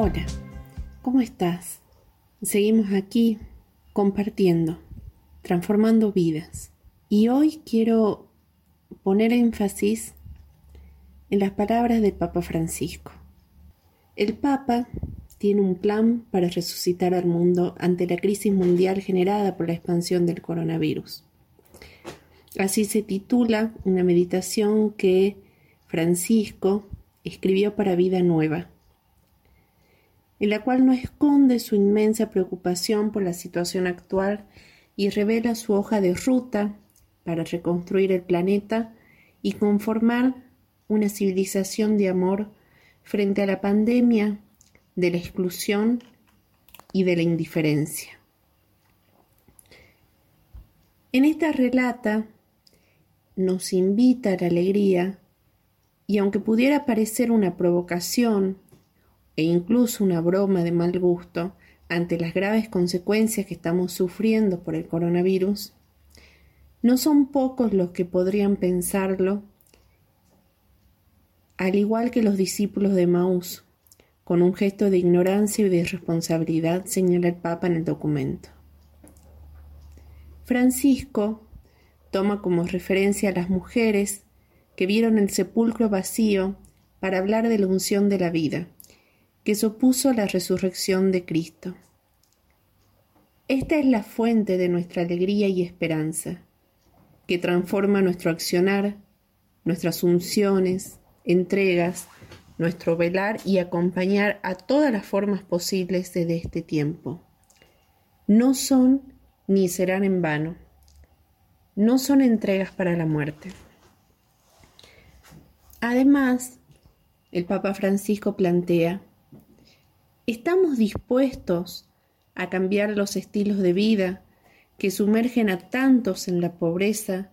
Hola, ¿cómo estás? Seguimos aquí compartiendo, transformando vidas. Y hoy quiero poner énfasis en las palabras del Papa Francisco. El Papa tiene un plan para resucitar al mundo ante la crisis mundial generada por la expansión del coronavirus. Así se titula una meditación que Francisco escribió para Vida Nueva, en la cual no esconde su inmensa preocupación por la situación actual y revela su hoja de ruta para reconstruir el planeta y conformar una civilización de amor frente a la pandemia de la exclusión y de la indiferencia. En esta relata nos invita a la alegría y aunque pudiera parecer una provocación e incluso una broma de mal gusto ante las graves consecuencias que estamos sufriendo por el coronavirus, no son pocos los que podrían pensarlo, al igual que los discípulos de Maús, con un gesto de ignorancia y de irresponsabilidad, señala el Papa en el documento. Francisco toma como referencia a las mujeres que vieron el sepulcro vacío para hablar de la unción de la vida, que se opuso a la resurrección de Cristo. Esta es la fuente de nuestra alegría y esperanza, que transforma nuestro accionar, nuestras unciones, entregas, nuestro velar y acompañar a todas las formas posibles desde este tiempo. No son ni serán en vano. No son entregas para la muerte. Además, el Papa Francisco plantea, ¿estamos dispuestos a cambiar los estilos de vida que sumergen a tantos en la pobreza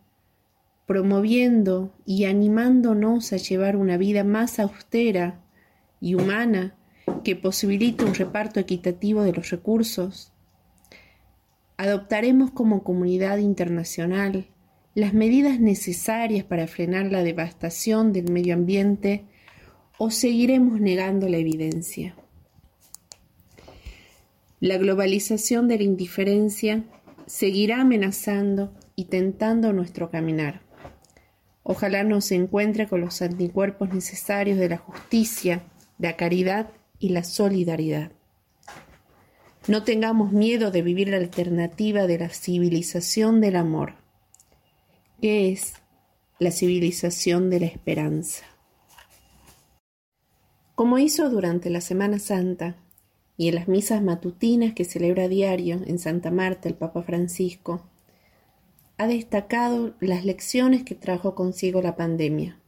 promoviendo y animándonos a llevar una vida más austera y humana que posibilite un reparto equitativo de los recursos. Adoptaremos como comunidad internacional las medidas necesarias para frenar la devastación del medio ambiente o seguiremos negando la evidencia. La globalización de la indiferencia seguirá amenazando y tentando nuestro caminar. Ojalá nos encuentre con los anticuerpos necesarios de la justicia, la caridad y la solidaridad. No tengamos miedo de vivir la alternativa de la civilización del amor, que es la civilización de la esperanza. Como hizo durante la Semana Santa y en las misas matutinas que celebra diario en Santa Marta el Papa Francisco, ha destacado las lecciones que trajo consigo la pandemia.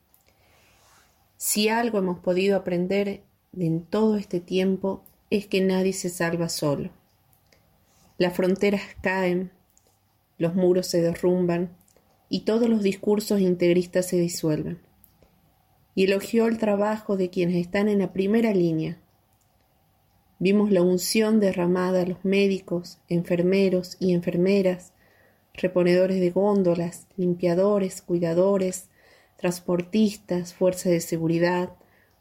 Si algo hemos podido aprender en todo este tiempo es que nadie se salva solo. Las fronteras caen, los muros se derrumban y todos los discursos integristas se disuelven. Y elogió el trabajo de quienes están en la primera línea. Vimos la unción derramada a los médicos, enfermeros y enfermeras, reponedores de góndolas, limpiadores, cuidadores, transportistas, fuerzas de seguridad,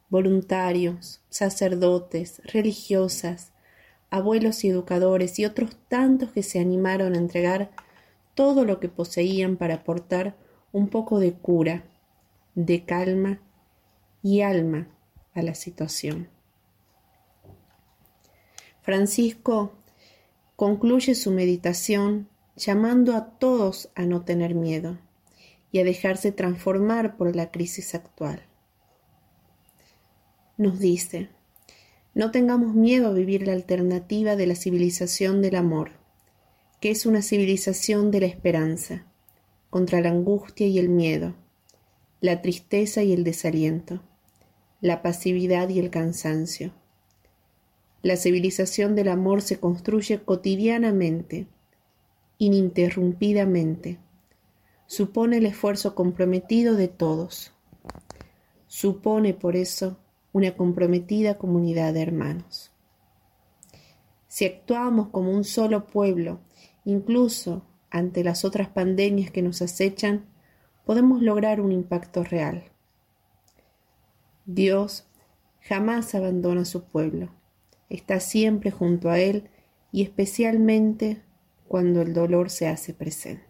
voluntarios, sacerdotes, religiosas, abuelos y educadores y otros tantos que se animaron a entregar todo lo que poseían para aportar un poco de cura, de calma y alma a la situación. Francisco concluye su meditación llamando a todos a no tener miedo y a dejarse transformar por la crisis actual. Nos dice, no tengamos miedo a vivir la alternativa de la civilización del amor, que es una civilización de la esperanza, contra la angustia y el miedo, la tristeza y el desaliento, la pasividad y el cansancio. La civilización del amor se construye cotidianamente ininterrumpidamente. Supone el esfuerzo comprometido de todos. Supone por eso una comprometida comunidad de hermanos. Si actuamos como un solo pueblo, incluso ante las otras pandemias que nos acechan, podemos lograr un impacto real. Dios jamás abandona a su pueblo está siempre junto a Él y especialmente cuando el dolor se hace presente.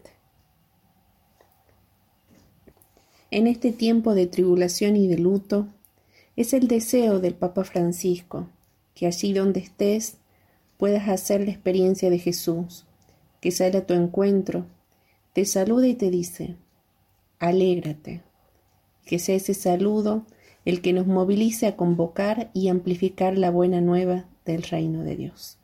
En este tiempo de tribulación y de luto, es el deseo del Papa Francisco que allí donde estés puedas hacer la experiencia de Jesús, que sale a tu encuentro, te saluda y te dice, alégrate, que sea ese saludo el que nos movilice a convocar y amplificar la buena nueva del reino de Dios.